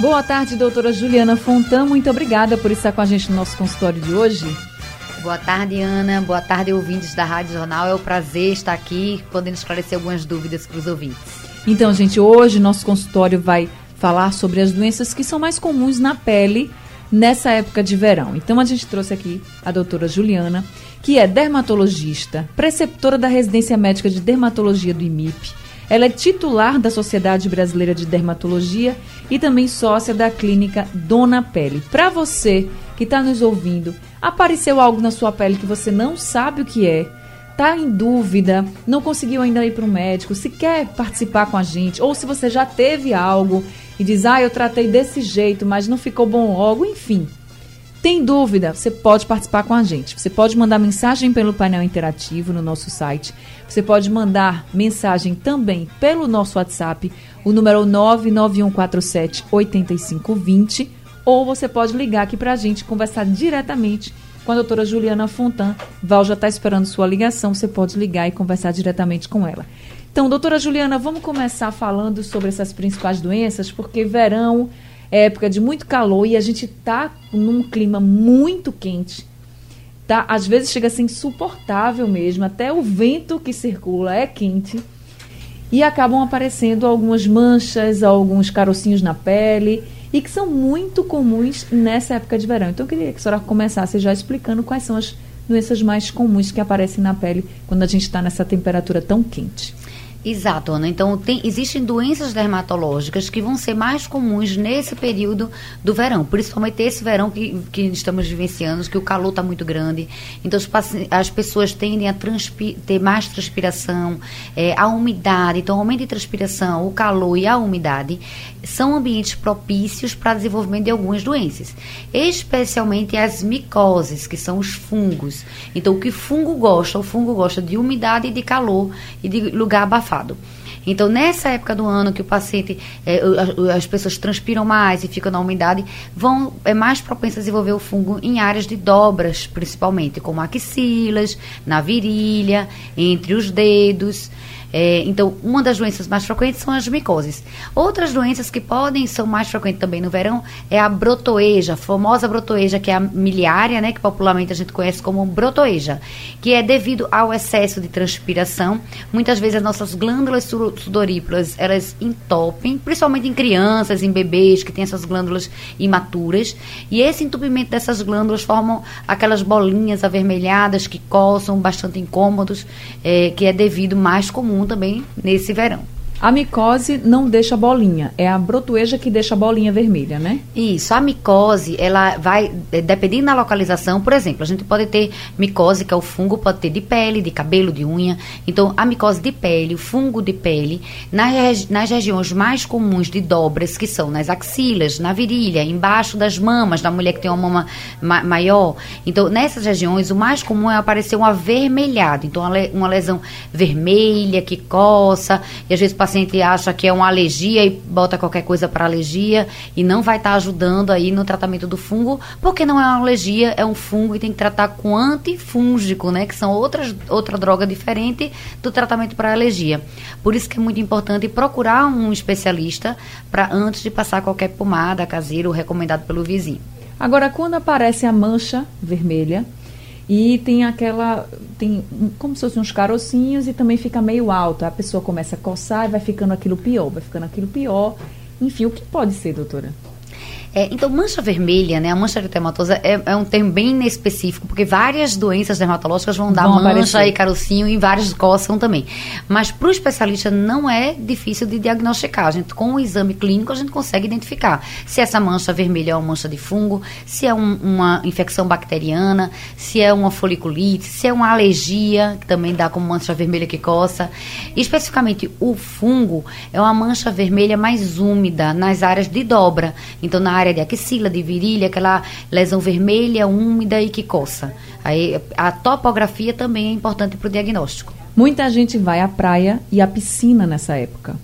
Boa tarde, doutora Juliana Fontan. Muito obrigada por estar com a gente no nosso consultório de hoje. Boa tarde, Ana. Boa tarde, ouvintes da Rádio Jornal. É um prazer estar aqui, podendo esclarecer algumas dúvidas para os ouvintes. Então, gente, hoje nosso consultório vai falar sobre as doenças que são mais comuns na pele nessa época de verão. Então, a gente trouxe aqui a doutora Juliana, que é dermatologista, preceptora da residência médica de dermatologia do IMIP. Ela é titular da Sociedade Brasileira de Dermatologia e também sócia da clínica Dona Pele. Para você que está nos ouvindo, apareceu algo na sua pele que você não sabe o que é, está em dúvida, não conseguiu ainda ir para o médico, se quer participar com a gente, ou se você já teve algo e diz, ah, eu tratei desse jeito, mas não ficou bom logo, enfim. Tem dúvida? Você pode participar com a gente. Você pode mandar mensagem pelo painel interativo no nosso site. Você pode mandar mensagem também pelo nosso WhatsApp, o número 99147 8520 ou você pode ligar aqui para a gente conversar diretamente com a doutora Juliana Fontan. Val já está esperando sua ligação, você pode ligar e conversar diretamente com ela. Então, doutora Juliana, vamos começar falando sobre essas principais doenças, porque verão é época de muito calor e a gente está num clima muito quente. Tá? Às vezes chega a ser insuportável mesmo, até o vento que circula é quente. E acabam aparecendo algumas manchas, alguns carocinhos na pele e que são muito comuns nessa época de verão. Então eu queria que a senhora começasse já explicando quais são as doenças mais comuns que aparecem na pele quando a gente está nessa temperatura tão quente. Exato, Ana. Então, tem, existem doenças dermatológicas que vão ser mais comuns nesse período do verão, principalmente esse verão que, que estamos vivenciando, que o calor está muito grande. Então, as, as pessoas tendem a ter mais transpiração, é, a umidade. Então, o aumento de transpiração, o calor e a umidade são ambientes propícios para desenvolvimento de algumas doenças, especialmente as micoses, que são os fungos. Então, o que fungo gosta? O fungo gosta de umidade e de calor e de lugar abafado Então, nessa época do ano que o paciente, é, as pessoas transpiram mais e ficam na umidade, vão é mais propensas a desenvolver o fungo em áreas de dobras, principalmente, como axilas, na virilha, entre os dedos. É, então, uma das doenças mais frequentes são as micoses. Outras doenças que podem ser mais frequentes também no verão é a brotoeja, a famosa brotoeja, que é a miliária, né, que popularmente a gente conhece como brotoeja, que é devido ao excesso de transpiração. Muitas vezes as nossas glândulas sudoríparas, elas entopem, principalmente em crianças, em bebês que têm essas glândulas imaturas, e esse entupimento dessas glândulas formam aquelas bolinhas avermelhadas que coçam, bastante incômodos, é, que é devido mais comum comum também nesse verão. A micose não deixa bolinha, é a brotoeja que deixa a bolinha vermelha, né? Isso, a micose, ela vai, é, dependendo da localização, por exemplo, a gente pode ter micose, que é o fungo, pode ter de pele, de cabelo, de unha. Então, a micose de pele, o fungo de pele, nas, nas regiões mais comuns de dobras, que são nas axilas, na virilha, embaixo das mamas, da mulher que tem uma mama ma maior. Então, nessas regiões, o mais comum é aparecer um avermelhado. Então, uma lesão vermelha que coça, e às vezes paciente acha que é uma alergia e bota qualquer coisa para alergia e não vai estar tá ajudando aí no tratamento do fungo, porque não é uma alergia, é um fungo e tem que tratar com antifúngico, né, que são outras, outra droga diferente do tratamento para alergia. Por isso que é muito importante procurar um especialista para antes de passar qualquer pomada caseira ou recomendado pelo vizinho. Agora, quando aparece a mancha vermelha, e tem aquela. Tem como se fossem uns carocinhos e também fica meio alto. A pessoa começa a coçar e vai ficando aquilo pior, vai ficando aquilo pior. Enfim, o que pode ser, doutora? É, então, mancha vermelha, né? A mancha eritematosa é, é um termo bem específico, porque várias doenças dermatológicas vão dar vão mancha aparecer. e carocinho e várias coçam também. Mas para o especialista não é difícil de diagnosticar. A gente, com o exame clínico, a gente consegue identificar se essa mancha vermelha é uma mancha de fungo, se é um, uma infecção bacteriana, se é uma foliculite, se é uma alergia, que também dá como mancha vermelha que coça. E, especificamente, o fungo é uma mancha vermelha mais úmida nas áreas de dobra. Então, na área de axila, de virilha, aquela lesão vermelha, úmida e que coça. Aí a topografia também é importante para o diagnóstico. Muita gente vai à praia e à piscina nessa época.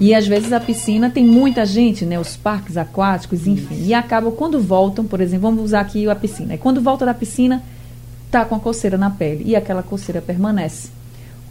E às vezes a piscina tem muita gente, né? Os parques aquáticos, enfim. Isso. E acabam, quando voltam, por exemplo, vamos usar aqui a piscina. E quando volta da piscina, tá com a coceira na pele. E aquela coceira permanece.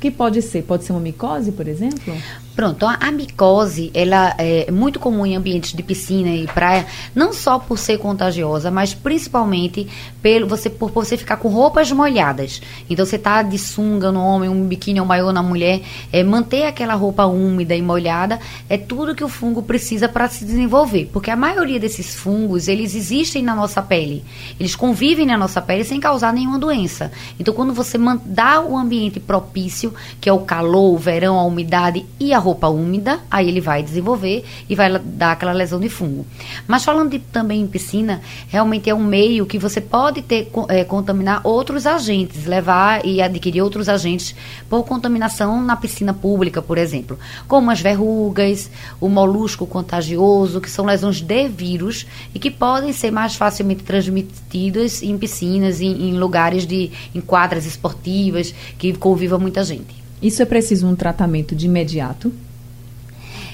Que pode ser? Pode ser uma micose, por exemplo? Pronto, a, a, micose, ela é muito comum em ambientes de piscina e praia, não só por ser contagiosa, mas principalmente pelo você por você ficar com roupas molhadas. Então você tá de sunga no homem, um biquíni ou maiô na mulher, é manter aquela roupa úmida e molhada é tudo que o fungo precisa para se desenvolver, porque a maioria desses fungos, eles existem na nossa pele. Eles convivem na nossa pele sem causar nenhuma doença. Então quando você dá o ambiente propício, que é o calor, o verão, a umidade e a roupa úmida, aí ele vai desenvolver e vai dar aquela lesão de fungo. Mas falando de, também em piscina, realmente é um meio que você pode ter é, contaminar outros agentes, levar e adquirir outros agentes por contaminação na piscina pública, por exemplo, como as verrugas, o molusco contagioso, que são lesões de vírus e que podem ser mais facilmente transmitidas em piscinas, em, em lugares de em quadras esportivas que conviva muita gente. Isso é preciso um tratamento de imediato?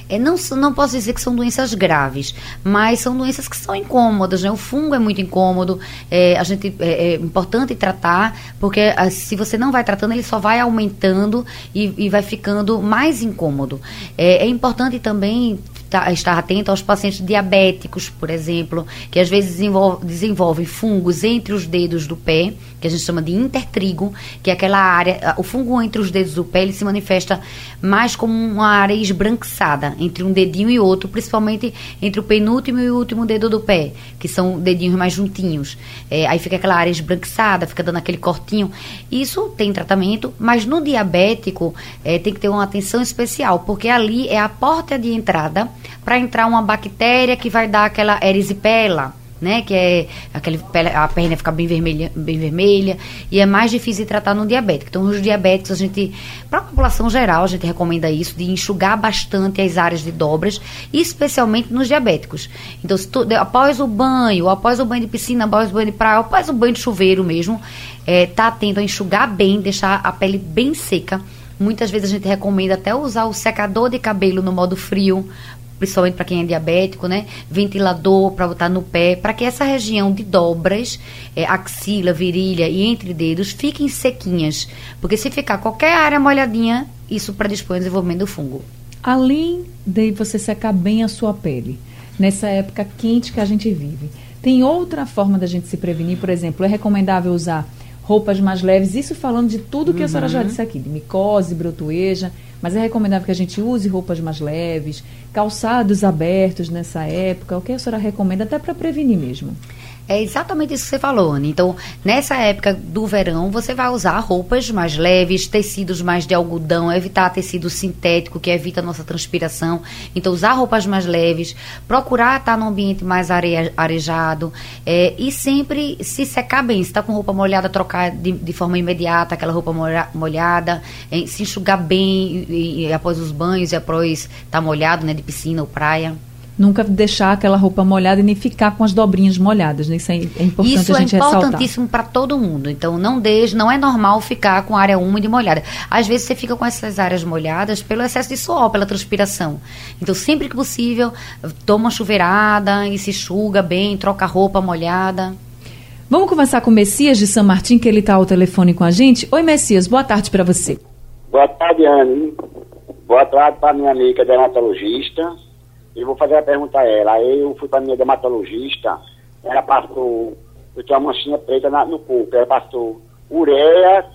É, não, não posso dizer que são doenças graves, mas são doenças que são incômodas, né? O fungo é muito incômodo, é, a gente, é, é importante tratar, porque a, se você não vai tratando, ele só vai aumentando e, e vai ficando mais incômodo. É, é importante também Tá, estar atento aos pacientes diabéticos, por exemplo, que às vezes desenvolve, desenvolvem fungos entre os dedos do pé, que a gente chama de intertrigo, que é aquela área, o fungo entre os dedos do pé, ele se manifesta mais como uma área esbranquiçada entre um dedinho e outro, principalmente entre o penúltimo e o último dedo do pé, que são dedinhos mais juntinhos. É, aí fica aquela área esbranquiçada, fica dando aquele cortinho. Isso tem tratamento, mas no diabético é, tem que ter uma atenção especial, porque ali é a porta de entrada para entrar uma bactéria que vai dar aquela erisipela, né, que é aquele a perna fica bem vermelha, bem vermelha e é mais difícil de tratar no diabético. Então, os diabéticos a gente, para a população geral, a gente recomenda isso de enxugar bastante as áreas de dobras, especialmente nos diabéticos. Então, tu, após o banho, após o banho de piscina, após o banho de praia, após o banho de chuveiro mesmo, é, tá atento a enxugar bem, deixar a pele bem seca. Muitas vezes a gente recomenda até usar o secador de cabelo no modo frio principalmente para quem é diabético, né? Ventilador para botar no pé, para que essa região de dobras, é, axila, virilha e entre dedos fiquem sequinhas. Porque se ficar qualquer área molhadinha, isso predispõe ao desenvolvimento do fungo. Além de você secar bem a sua pele, nessa época quente que a gente vive, tem outra forma da gente se prevenir? Por exemplo, é recomendável usar roupas mais leves, isso falando de tudo que uhum. a senhora já uhum. disse aqui, de micose, brotoeja, mas é recomendável que a gente use roupas mais leves, calçados abertos nessa época. O que a senhora recomenda até para prevenir mesmo? É exatamente isso que você falou, Anne. Então, nessa época do verão, você vai usar roupas mais leves, tecidos mais de algodão, evitar tecido sintético, que evita a nossa transpiração. Então, usar roupas mais leves, procurar estar num ambiente mais arejado é, e sempre se secar bem. Se está com roupa molhada, trocar de, de, forma imediata aquela roupa molhada, é, se enxugar bem e, e, após os banhos e após estar tá molhado, né, de piscina ou praia nunca deixar aquela roupa molhada e nem ficar com as dobrinhas molhadas. Né? Isso é, é importante Isso a gente é importantíssimo para todo mundo. Então não deixe, não é normal ficar com área úmida e molhada. Às vezes você fica com essas áreas molhadas pelo excesso de suor, pela transpiração. Então sempre que possível, toma uma chuveirada e se enxuga bem, troca a roupa molhada. Vamos conversar com o Messias de São Martim, que ele está ao telefone com a gente. Oi, Messias, boa tarde para você. Boa tarde, Anne. Boa tarde para minha amiga dermatologista e vou fazer a pergunta a ela. Aí eu fui para minha dermatologista, ela passou, eu tinha uma manchinha preta na, no corpo, ela passou ureia,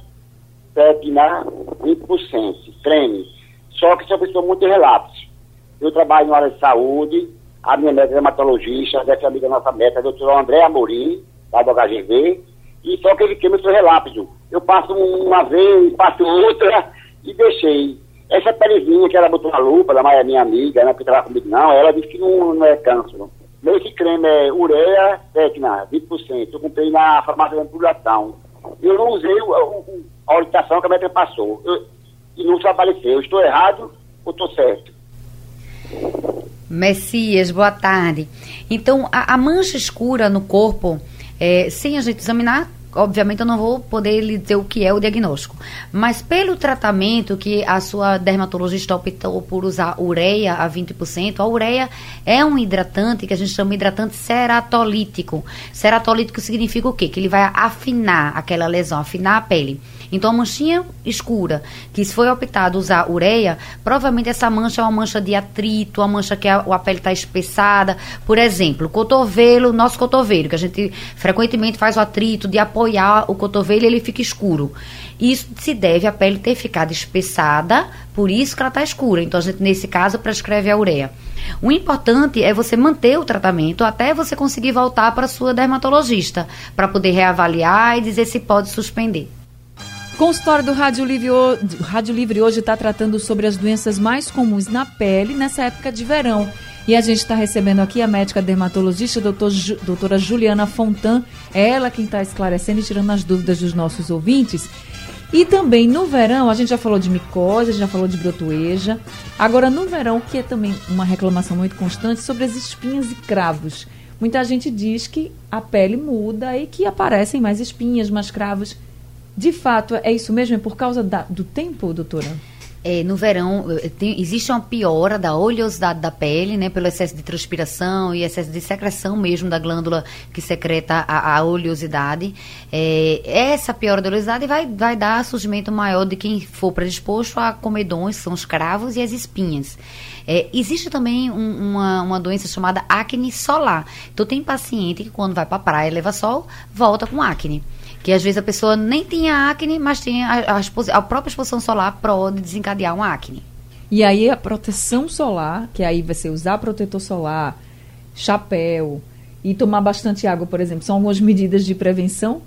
pepina, 20%, creme. Só que isso precisou muito relapso. Eu trabalho na área de saúde, a minha médica dermatologista, dessa amiga nossa médica, a doutora André Amorim, lá do HGV, e só que ele queima o seu relapso. Eu passo uma vez, passo outra e deixei. Essa pelezinha que ela botou na lupa, da Maia, minha amiga, né, que trabalha comigo, não, ela disse que não, não é câncer. Meu esse creme é ureia tecna, 20%. Eu comprei na farmácia de Pulatão. Eu não usei o, o, a orientação que a médica passou. Eu, e não se apareceu. Estou errado ou estou certo? Messias, boa tarde. Então, a, a mancha escura no corpo, é, sem a gente examinar, obviamente eu não vou poder lhe dizer o que é o diagnóstico, mas pelo tratamento que a sua dermatologista optou por usar ureia a 20%, a ureia é um hidratante que a gente chama de hidratante ceratolítico. Ceratolítico significa o quê? Que ele vai afinar aquela lesão, afinar a pele. Então, a manchinha escura, que se foi optado usar ureia, provavelmente essa mancha é uma mancha de atrito, uma mancha que a, a pele está espessada. Por exemplo, cotovelo, nosso cotovelo, que a gente frequentemente faz o atrito de apoiar o cotovelo e ele fica escuro. Isso se deve à pele ter ficado espessada, por isso que ela está escura. Então, a gente, nesse caso, prescreve a ureia. O importante é você manter o tratamento até você conseguir voltar para sua dermatologista, para poder reavaliar e dizer se pode suspender. Consultório do Rádio Livre, Rádio Livre hoje está tratando sobre as doenças mais comuns na pele nessa época de verão. E a gente está recebendo aqui a médica dermatologista, doutor, doutora Juliana Fontan. É ela quem está esclarecendo e tirando as dúvidas dos nossos ouvintes. E também no verão, a gente já falou de micose, a gente já falou de brotoeja. Agora, no verão, que é também uma reclamação muito constante sobre as espinhas e cravos. Muita gente diz que a pele muda e que aparecem mais espinhas, mais cravos. De fato, é isso mesmo? É por causa da, do tempo, doutora? É, no verão eh, tem, existe uma piora da oleosidade da pele, né, pelo excesso de transpiração e excesso de secreção mesmo da glândula que secreta a, a oleosidade. É, essa piora da oleosidade vai, vai dar surgimento maior de quem for predisposto a comedões, são os cravos e as espinhas. É, existe também um, uma, uma doença chamada acne solar. Então tem paciente que quando vai para a praia leva sol, volta com acne que às vezes a pessoa nem tinha acne, mas tinha a, a, a própria exposição solar pode desencadear uma acne. E aí a proteção solar, que aí vai ser usar protetor solar, chapéu e tomar bastante água, por exemplo, são algumas medidas de prevenção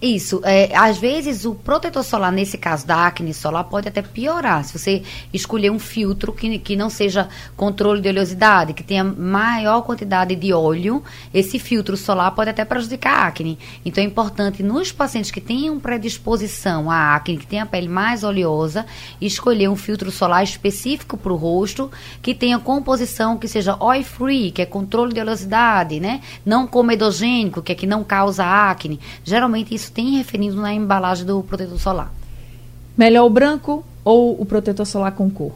isso. É, às vezes, o protetor solar, nesse caso da acne solar, pode até piorar. Se você escolher um filtro que, que não seja controle de oleosidade, que tenha maior quantidade de óleo, esse filtro solar pode até prejudicar a acne. Então, é importante, nos pacientes que tenham predisposição à acne, que tem a pele mais oleosa, escolher um filtro solar específico para o rosto, que tenha composição que seja oil-free, que é controle de oleosidade, né? Não comedogênico, que é que não causa acne. Geralmente, isso tem referido na embalagem do protetor solar. Melhor o branco ou o protetor solar com cor?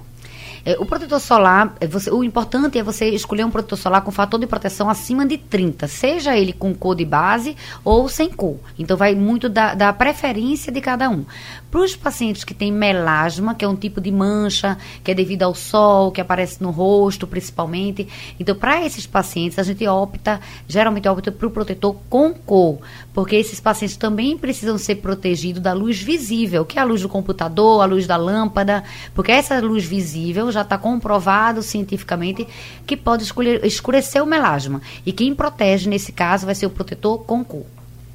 É, o protetor solar, é você, o importante é você escolher um protetor solar com fator de proteção acima de 30, seja ele com cor de base ou sem cor. Então vai muito da, da preferência de cada um. Para os pacientes que têm melasma, que é um tipo de mancha que é devido ao sol, que aparece no rosto principalmente. Então, para esses pacientes, a gente opta, geralmente opta para o protetor com cor, porque esses pacientes também precisam ser protegidos da luz visível, que é a luz do computador, a luz da lâmpada, porque essa luz visível já está comprovado cientificamente que pode escurecer o melasma. E quem protege, nesse caso, vai ser o protetor com cor.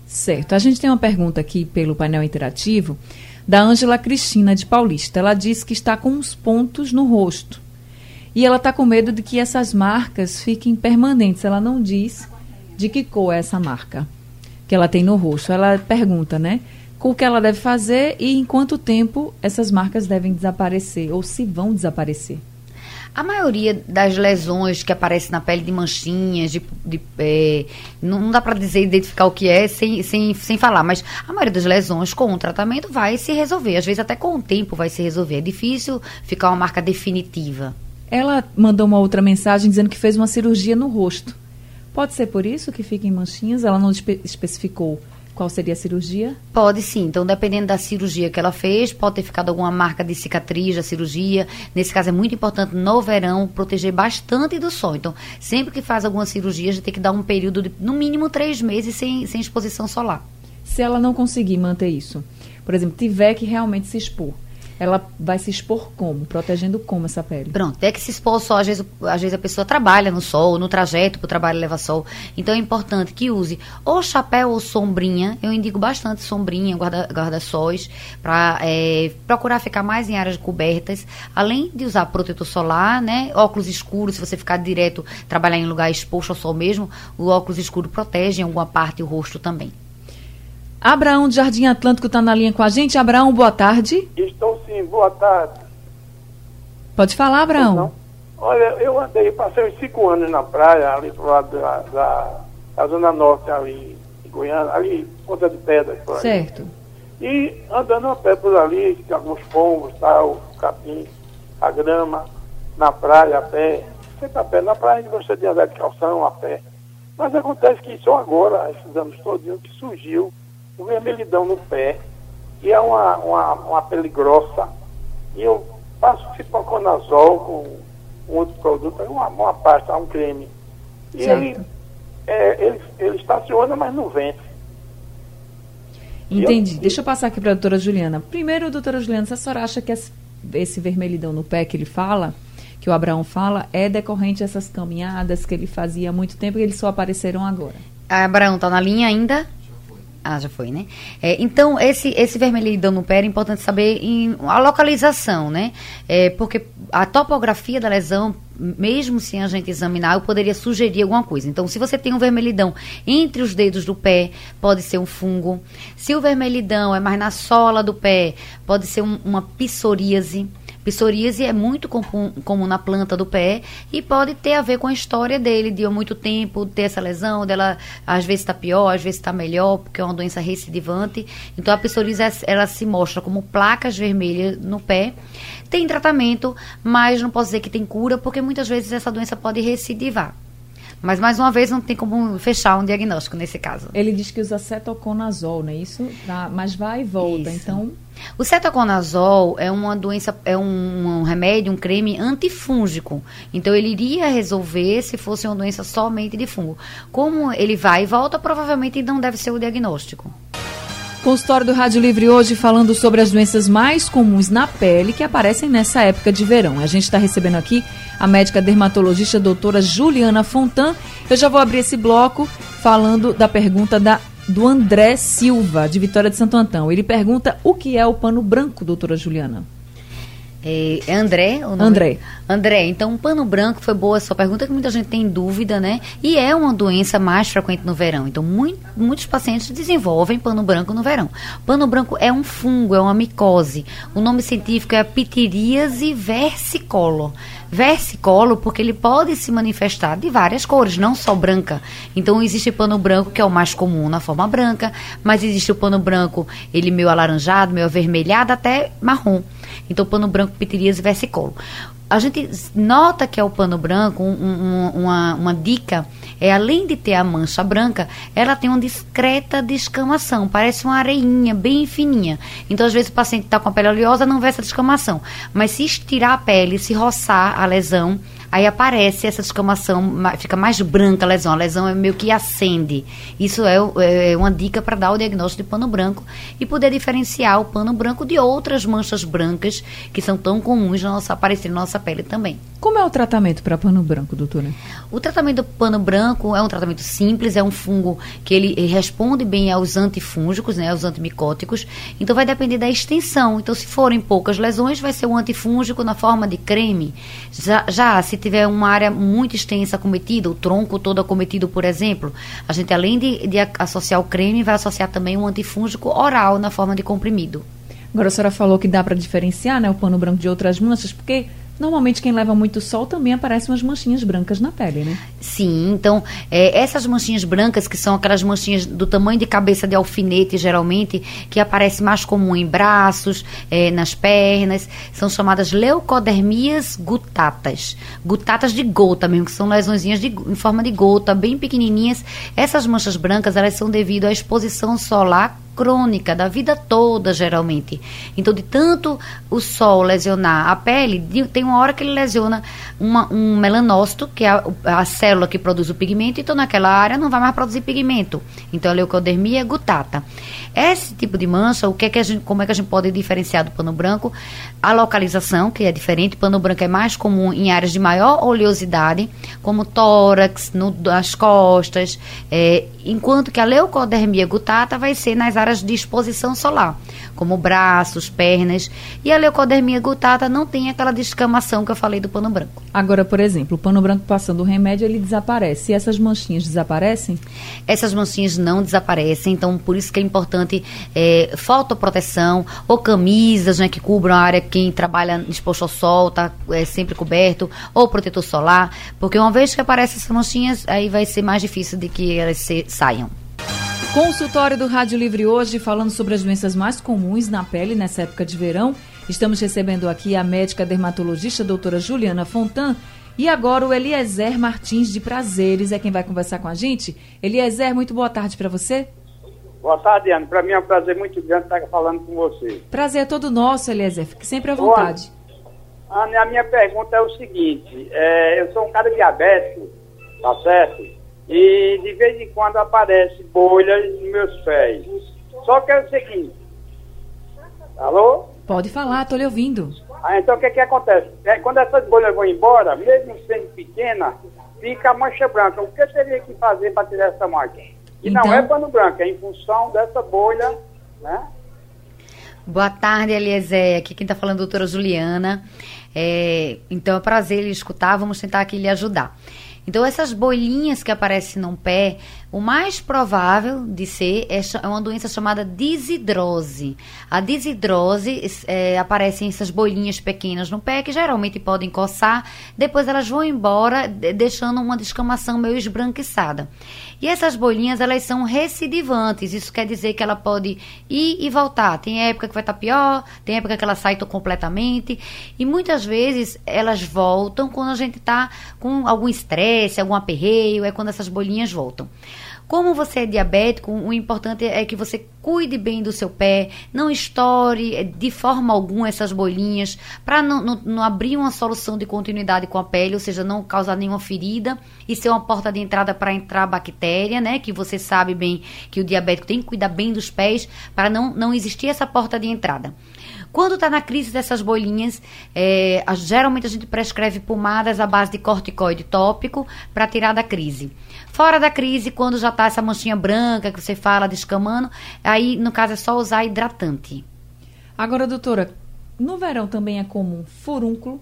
Certo. A gente tem uma pergunta aqui pelo painel interativo da Ângela Cristina de Paulista. Ela diz que está com uns pontos no rosto. E ela está com medo de que essas marcas fiquem permanentes. Ela não diz de que cor é essa marca que ela tem no rosto. Ela pergunta, né? O que ela deve fazer e em quanto tempo essas marcas devem desaparecer ou se vão desaparecer. A maioria das lesões que aparecem na pele de manchinhas, de, de é, não dá para dizer, identificar o que é sem, sem, sem falar, mas a maioria das lesões com o tratamento vai se resolver. Às vezes até com o tempo vai se resolver. É difícil ficar uma marca definitiva. Ela mandou uma outra mensagem dizendo que fez uma cirurgia no rosto. Pode ser por isso que fica em manchinhas? Ela não espe especificou qual seria a cirurgia? Pode sim. Então, dependendo da cirurgia que ela fez, pode ter ficado alguma marca de cicatriz da cirurgia. Nesse caso, é muito importante no verão proteger bastante do sol. Então, sempre que faz alguma cirurgia, a gente tem que dar um período de no mínimo três meses sem, sem exposição solar. Se ela não conseguir manter isso, por exemplo, tiver que realmente se expor, ela vai se expor como? Protegendo como essa pele? Pronto, é que se expor só, às vezes, às vezes a pessoa trabalha no sol, no trajeto para o trabalho leva sol. Então é importante que use ou chapéu ou sombrinha. Eu indico bastante sombrinha, guarda-sóis, guarda para é, procurar ficar mais em áreas cobertas. Além de usar protetor solar, né? Óculos escuros, se você ficar direto, trabalhar em lugar exposto ao sol mesmo, o óculos escuro protege em alguma parte o rosto também. Abraão de Jardim Atlântico está na linha com a gente. Abraão, boa tarde. Estou sim, boa tarde. Pode falar, Abraão. Olha, eu andei, passei uns cinco anos na praia, ali pro lado da, da, da Zona Norte, ali em Goiânia, ali, Ponta de Pedras. Certo. E andando a pé por ali, alguns pombos, tal, capim, a grama, na praia, a pé. Sempre a pé. Na praia a gente gosta de andar de calção, a pé. Mas acontece que só agora, esses anos todinhos, que surgiu o vermelhidão no pé, que é uma, uma, uma pele grossa. E eu passo ciproconazol com um outro produto, uma, uma pasta, um creme. E Certo. ele, é, ele, ele estaciona, mas não vence. Entendi. Eu- Deixa eu passar aqui para a doutora Juliana. Primeiro, doutora Juliana, se a senhora acha que esse, esse vermelhidão no pé que ele fala, que o Abraão fala, é decorrente dessas caminhadas que ele fazia há muito tempo e eles só apareceram agora? A Abraão tá na linha ainda? Ah, já foi, né? É, então, esse, esse vermelhidão no pé é importante saber em, a localização, né? É, porque a topografia da lesão, mesmo sem a gente examinar, eu poderia sugerir alguma coisa. Então, se você tem um vermelhidão entre os dedos do pé, pode ser um fungo. Se o vermelhidão é mais na sola do pé, pode ser um- uma psoríase. Psoríase é muito comum, na planta do pé e pode ter a ver com a história dele, de há muito tempo ter essa lesão, dela às vezes está pior, às vezes está melhor, porque é uma doença recidivante. Então a psoríase ela se mostra como placas vermelhas no pé. Tem tratamento, mas não posso dizer que tem cura, porque muitas vezes essa doença pode recidivar. Mas mais uma vez não tem como fechar um diagnóstico nesse caso. Ele diz que usa cetoconazol, não é isso? Pra- mas vai e volta. Isso. Então, O cetoconazol é uma doença, é um, um remédio, um creme antifúngico. Então ele iria resolver se fosse uma doença somente de fungo. Como ele vai e volta, provavelmente não deve ser o diagnóstico. Consultório do Rádio Livre hoje falando sobre as doenças mais comuns na pele que aparecem nessa época de verão. A gente está recebendo aqui a médica dermatologista doutora Juliana Fontan. Eu já vou abrir esse bloco falando da pergunta da, do André Silva, de Vitória de Santo Antão. Ele pergunta o que é o pano branco, doutora Juliana. É, é André? o nome? André. André, então o pano branco foi boa a sua pergunta, que muita gente tem dúvida, né? E é uma doença mais frequente no verão. Então, mui- muitos pacientes desenvolvem pano branco no verão. Pano branco é um fungo, é uma micose. O nome científico é pitiríase versicolor. Versicolor porque ele pode se manifestar de várias cores, não só branca. Então, existe pano branco, que é o mais comum na forma branca, mas existe o pano branco, ele meio alaranjado, meio avermelhado, até marrom. Então, pano branco, pitiríase versicolor. A gente nota que é o pano branco, um- um- uma, uma dica, é além de ter a mancha branca, ela tem uma discreta descamação, parece uma areinha bem fininha. Então, às vezes, o paciente está com a pele oleosa não vê essa descamação. Mas se estirar a pele, se roçar a lesão, aí aparece essa descamação, ma- fica mais branca a lesão. A lesão é meio que acende. Isso é, é uma dica para dar o diagnóstico de pano branco e poder diferenciar o pano branco de outras manchas brancas que são tão comuns na nossa, aparecer na nossa pele também. Como é o tratamento para pano branco, doutora? O tratamento do pano branco é um tratamento simples, é um fungo que ele responde bem aos antifúngicos, né, aos antimicóticos. Então vai depender da extensão. Então se forem poucas lesões, vai ser um antifúngico na forma de creme. Já, já se tiver uma área muito extensa acometida, o tronco todo acometido, por exemplo, a gente além de, de associar o creme, vai associar também um antifúngico oral na forma de comprimido. Agora a senhora falou que dá para diferenciar né, o pano branco de outras manchas, porque normalmente quem leva muito sol também aparecem umas manchinhas brancas na pele, né? Sim, então é, essas manchinhas brancas, que são aquelas manchinhas do tamanho de cabeça de alfinete, geralmente, que aparece mais comum em braços, é, nas pernas, são chamadas leucodermias gutatas. Gutatas de gota mesmo, que são lesõezinhas de, em forma de gota, bem pequenininhas. Essas manchas brancas, elas são devido à exposição solar crônica da vida toda, geralmente. Então, de tanto o sol lesionar a pele, tem uma hora que ele lesiona uma- um melanócito, que é a, a célula que produz o pigmento, então naquela área não vai mais produzir pigmento. Então, a leucodermia gutata. Esse tipo de mancha, o que é que a gente, como é que a gente pode diferenciar do pano branco? A localização, que é diferente, pano branco é mais comum em áreas de maior oleosidade, como tórax, no, nas costas, é, enquanto que a leucodermia gutata vai ser nas áreas de exposição solar, como braços, pernas. E a leucodermia gutata não tem aquela descamação que eu falei do pano branco. Agora, por exemplo, o pano branco passando o remédio, ele desaparece. E essas manchinhas desaparecem? Essas manchinhas não desaparecem, então por isso que é importante é, fotoproteção ou camisas né, que cubram a área quem trabalha exposto ao sol, está é, sempre coberto, ou protetor solar, porque uma vez que aparecem essas manchinhas, aí vai ser mais difícil de que elas se, saiam. Consultório do Rádio Livre hoje, falando sobre as doenças mais comuns na pele nessa época de verão. Estamos recebendo aqui a médica dermatologista doutora Juliana Fontan e agora o Eliezer Martins de Prazeres é quem vai conversar com a gente. Eliezer, muito boa tarde para você. Boa tarde, Ana. Para mim é um prazer muito grande estar falando com você. Prazer é todo nosso, Eliezer. Fique sempre à vontade. Ana, a minha pergunta é o seguinte: é, eu sou um cara diabético, tá certo? E de vez em quando aparece bolhas nos meus pés. Só que é o seguinte. Alô? Pode falar, estou lhe ouvindo. Ah, então o que, que acontece? É, quando essas bolhas vão embora, mesmo sendo pequena, fica a mancha branca. O que eu teria que fazer para tirar essa mancha? E então... não é pano branco, é em função dessa bolha, né? Boa tarde, Eliezer. Aqui quem está falando é a doutora Juliana. É, então é um prazer lhe escutar, vamos tentar aqui lhe ajudar. Então, essas bolinhas que aparecem no pé, o mais provável de ser é, é uma doença chamada desidrose. A desidrose é, aparecem essas bolinhas pequenas no pé que geralmente podem coçar, depois elas vão embora, deixando uma descamação meio esbranquiçada. E essas bolinhas, elas são recidivantes. Isso quer dizer que ela pode ir e voltar. Tem época que vai estar pior, tem época que ela sai completamente. E muitas vezes elas voltam quando a gente está com algum estresse, algum aperreio, é quando essas bolinhas voltam. Como você é diabético, o importante é que você cuide bem do seu pé, não estoure eh, de forma alguma essas bolinhas, para não, não, não, abrir uma solução de continuidade com a pele, ou seja, não causar nenhuma ferida e ser uma porta de entrada para entrar a bactéria, né? Que você sabe bem que o diabético tem que cuidar bem dos pés para não, não existir essa porta de entrada. Quando está na crise dessas bolinhas, é, geralmente a gente prescreve pomadas à base de corticoide tópico para tirar da crise. Fora da crise, quando já está essa manchinha branca que você fala descamando, aí no caso é só usar hidratante. Agora, doutora, no verão também é comum furúnculo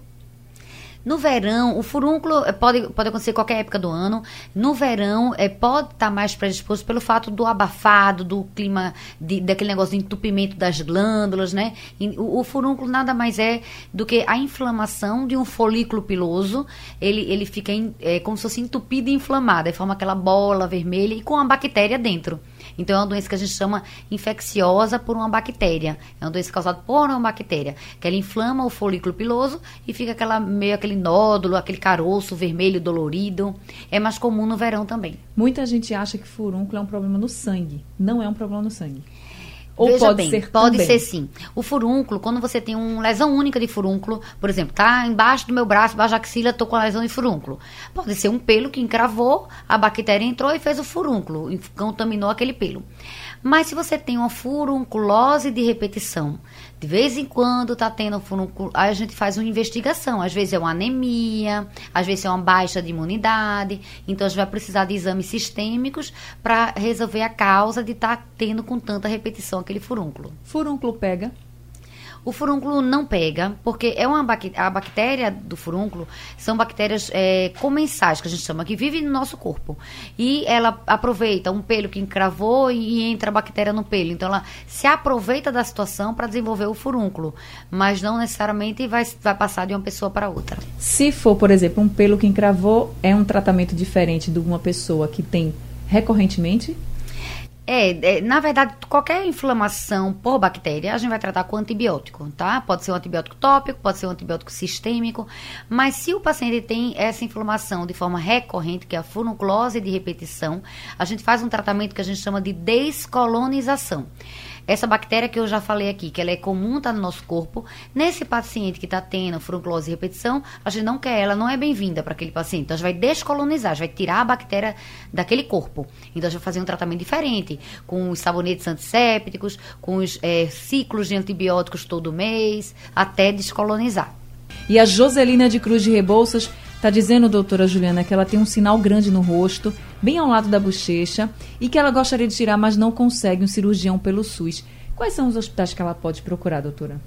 no verão, o furúnculo eh, pode, pode acontecer em qualquer época do ano. No verão, é, pode estar tá mais predisposto pelo fato do abafado, do clima, de, daquele negócio de entupimento das glândulas, né? E, o, o, furúnculo nada mais é do que a inflamação de um folículo piloso. Ele, ele fica in, é, como se fosse entupido e inflamado. Forma aquela bola vermelha e com a bactéria dentro. Então, é uma doença que a gente chama infecciosa por uma bactéria. É uma doença causada por uma bactéria, que ela inflama o folículo piloso e fica aquela, meio aquele nódulo, aquele caroço vermelho dolorido. É mais comum no verão também. Muita gente acha que furúnculo é um problema no sangue. Não é um problema no sangue. Ou Veja pode bem, ser pode também. ser sim. O furúnculo, quando você tem uma lesão única de furúnculo, por exemplo, tá embaixo do meu braço, embaixo da axila, tô com a lesão de furúnculo. Pode ser um pelo que encravou, a bactéria entrou e fez o furúnculo, contaminou aquele pelo. Mas se você tem uma furunculose de repetição, de vez em quando está tendo furúnculo, aí a gente faz uma investigação. Às vezes é uma anemia, às vezes é uma baixa de imunidade. Então a gente vai precisar de exames sistêmicos para resolver a causa de estar tá tendo com tanta repetição aquele furúnculo. Furúnculo pega? O furúnculo não pega, porque é uma a bactéria do furúnculo são bactérias é, comensais, que a gente chama, que vivem no nosso corpo. E ela aproveita um pelo que encravou e, e entra a bactéria no pelo. Então ela se aproveita da situação para desenvolver o furúnculo, mas não necessariamente vai, vai passar de uma pessoa para outra. Se for, por exemplo, um pelo que encravou, é um tratamento diferente de uma pessoa que tem recorrentemente? É, é, na verdade, qualquer inflamação por bactéria, a gente vai tratar com antibiótico, tá? Pode ser um antibiótico tópico, pode ser um antibiótico sistêmico, mas se o paciente tem essa inflamação de forma recorrente, que é a furunculose de repetição, a gente faz um tratamento que a gente chama de descolonização. Essa bactéria que eu já falei aqui, que ela é comum, tá no nosso corpo, nesse paciente que está tendo furunculose e repetição, a gente não quer ela, não é bem-vinda para aquele paciente. Então, a gente vai descolonizar, a gente vai tirar a bactéria daquele corpo. Então, a gente vai fazer um tratamento diferente, com os sabonetes antissépticos, com os é, ciclos de antibióticos todo mês, até descolonizar. E a Joselina de Cruz de Rebouças Está dizendo, doutora Juliana, que ela tem um sinal grande no rosto, bem ao lado da bochecha, e que ela gostaria de tirar, mas não consegue um cirurgião pelo SUS. Quais são os hospitais que ela pode procurar, doutora?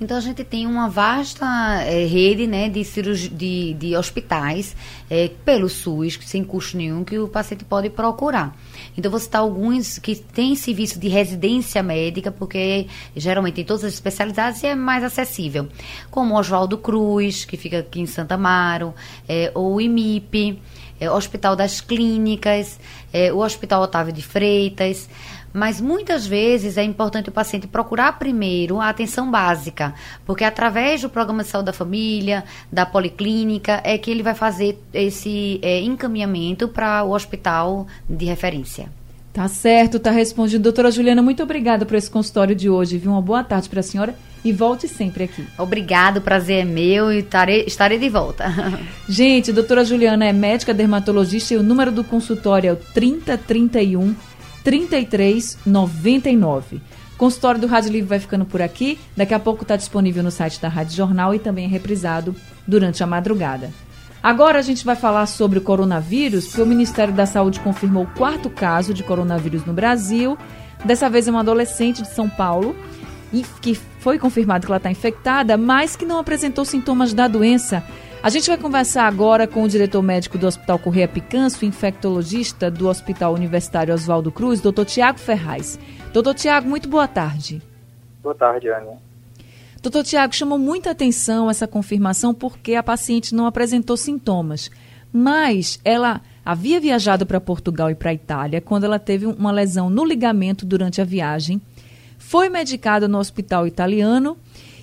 Então a gente tem uma vasta é, rede né, de, de, de hospitais é, pelo SUS, sem custo nenhum, que o paciente pode procurar. Então vou citar alguns que têm serviço de residência médica, porque geralmente tem todas as especialidades e é mais acessível. Como Oswaldo Cruz, que fica aqui em Santa Amaro, é, ou o IMIP, é, Hospital das Clínicas, é, o Hospital Otávio de Freitas. Mas muitas vezes é importante o paciente procurar primeiro a atenção básica, porque através do programa de saúde da família, da policlínica, é que ele vai fazer esse é, encaminhamento para o hospital de referência. Tá certo, tá respondido. Doutora Juliana, muito obrigada por esse consultório de hoje. Viu? Uma boa tarde para a senhora e volte sempre aqui. Obrigado, o prazer é meu e estarei, estarei de volta. Gente, doutora Juliana é médica dermatologista e o número do consultório é o 3031 3399. Consultório do Rádio Livre vai ficando por aqui. Daqui a pouco está disponível no site da Rádio Jornal e também é reprisado durante a madrugada. Agora a gente vai falar sobre o coronavírus, porque o Ministério da Saúde confirmou o quarto caso de coronavírus no Brasil. Dessa vez é uma adolescente de São Paulo e que foi confirmado que ela está infectada, mas que não apresentou sintomas da doença. A gente vai conversar agora com o diretor médico do Hospital Correia Picanço, infectologista do Hospital Universitário Oswaldo Cruz, doutor Tiago Ferraz. Doutor Tiago, muito boa tarde. Boa tarde, Ana. Doutor Tiago, chamou muita atenção essa confirmação porque a paciente não apresentou sintomas, mas ela havia viajado para Portugal e para a Itália quando ela teve uma lesão no ligamento durante a viagem, foi medicada no hospital italiano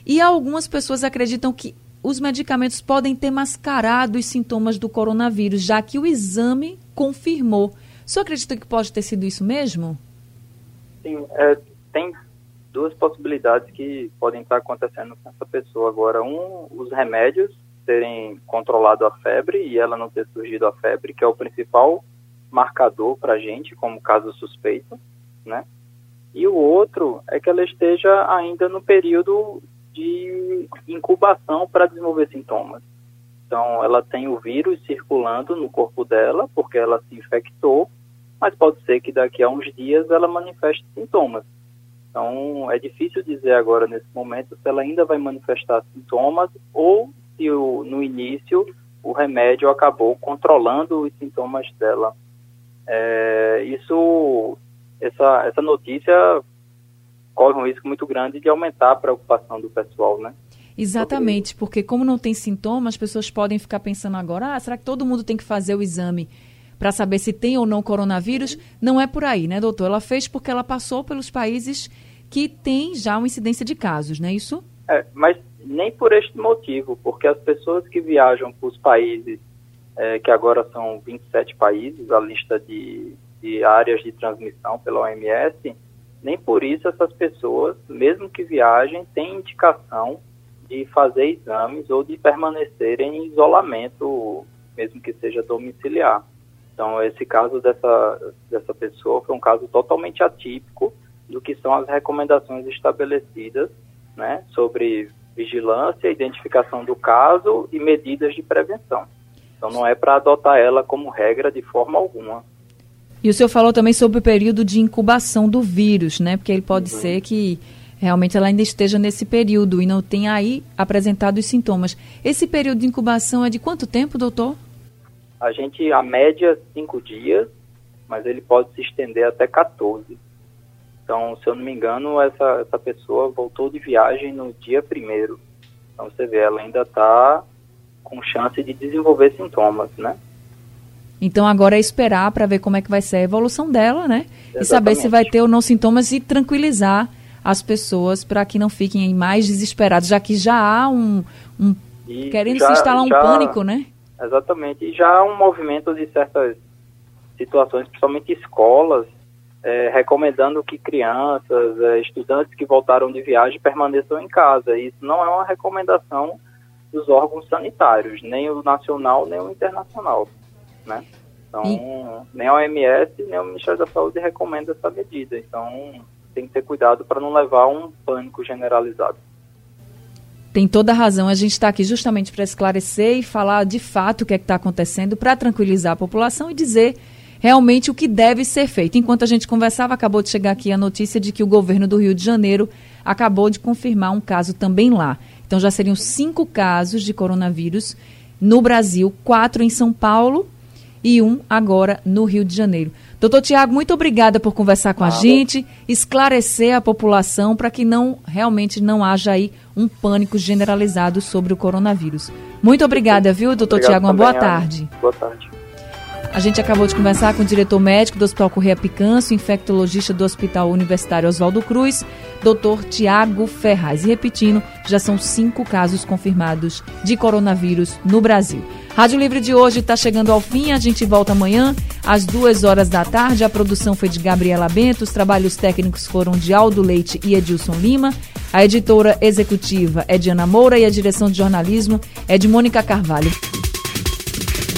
e algumas pessoas acreditam que os medicamentos podem ter mascarado os sintomas do coronavírus, já que o exame confirmou. O senhor acredita que pode ter sido isso mesmo? Sim, é, tem duas possibilidades que podem estar acontecendo com essa pessoa agora. Um, os remédios terem controlado a febre e ela não ter surgido a febre, que é o principal marcador para a gente como caso suspeito, né? E o outro é que ela esteja ainda no período de incubação para desenvolver sintomas. Então, ela tem o vírus circulando no corpo dela, porque ela se infectou, mas pode ser que daqui a uns dias ela manifeste sintomas. Então, é difícil dizer agora, nesse momento, se ela ainda vai manifestar sintomas ou se o, no início o remédio acabou controlando os sintomas dela. É, isso, essa, essa notícia corre um risco muito grande de aumentar a preocupação do pessoal, né? Exatamente, porque como não tem sintomas, as pessoas podem ficar pensando agora, ah, será que todo mundo tem que fazer o exame para saber se tem ou não coronavírus? Não é por aí, né, doutor? Ela fez porque ela passou pelos países que têm já uma incidência de casos, não é isso? É, mas nem por este motivo, porque as pessoas que viajam para os países, é, que agora são 27 países, a lista de, de áreas de transmissão pela OMS, nem por isso essas pessoas, mesmo que viajem, têm indicação de fazer exames ou de permanecer em isolamento, mesmo que seja domiciliar. Então, esse caso dessa, dessa pessoa foi um caso totalmente atípico do que são as recomendações estabelecidas né, sobre vigilância, identificação do caso e medidas de prevenção. Então, não é para adotar ela como regra de forma alguma. E o senhor falou também sobre o período de incubação do vírus, né? Porque ele pode uhum. ser que realmente ela ainda esteja nesse período e não tenha aí apresentado os sintomas. Esse período de incubação é de quanto tempo, doutor? A gente, a média, cinco dias, mas ele pode se estender até 14. Então, se eu não me engano, essa, essa pessoa voltou de viagem no dia primeiro. Então, você vê, ela ainda está com chance de desenvolver sintomas, né? Então agora é esperar para ver como é que vai ser a evolução dela, né? Exatamente. E saber se vai ter ou não sintomas e tranquilizar as pessoas para que não fiquem mais desesperados, já que já há um, um querendo já, se instalar um já, pânico, né? Exatamente. E já há um movimento de certas situações, principalmente escolas, é, recomendando que crianças, é, estudantes que voltaram de viagem permaneçam em casa. Isso não é uma recomendação dos órgãos sanitários, nem o nacional, nem o internacional né? Então, e... nem a OMS, nem o Ministério da Saúde recomenda essa medida. Então, tem que ter cuidado para não levar um pânico generalizado. Tem toda a razão. A gente está aqui justamente para esclarecer e falar de fato o que é está acontecendo, para tranquilizar a população e dizer realmente o que deve ser feito. Enquanto a gente conversava, acabou de chegar aqui a notícia de que o governo do Rio de Janeiro acabou de confirmar um caso também lá. Então já seriam cinco casos de coronavírus no Brasil, quatro em São Paulo e um agora no Rio de Janeiro. Doutor Tiago, muito obrigada por conversar com a gente, esclarecer a população para que não realmente não haja aí um pânico generalizado sobre o coronavírus. Muito obrigada, viu, doutor Tiago? Uma boa tarde. Boa tarde. A gente acabou de conversar com o diretor médico do Hospital Correia Picanço, infectologista do Hospital Universitário Oswaldo Cruz, doutor Tiago Ferraz. E repetindo, já são cinco casos confirmados de coronavírus no Brasil. Rádio Livre de hoje está chegando ao fim. A gente volta amanhã às duas horas da tarde. A produção foi de Gabriela Bento, os trabalhos técnicos foram de Aldo Leite e Edilson Lima. A editora executiva é de Ana Moura e a direção de jornalismo é de Mônica Carvalho.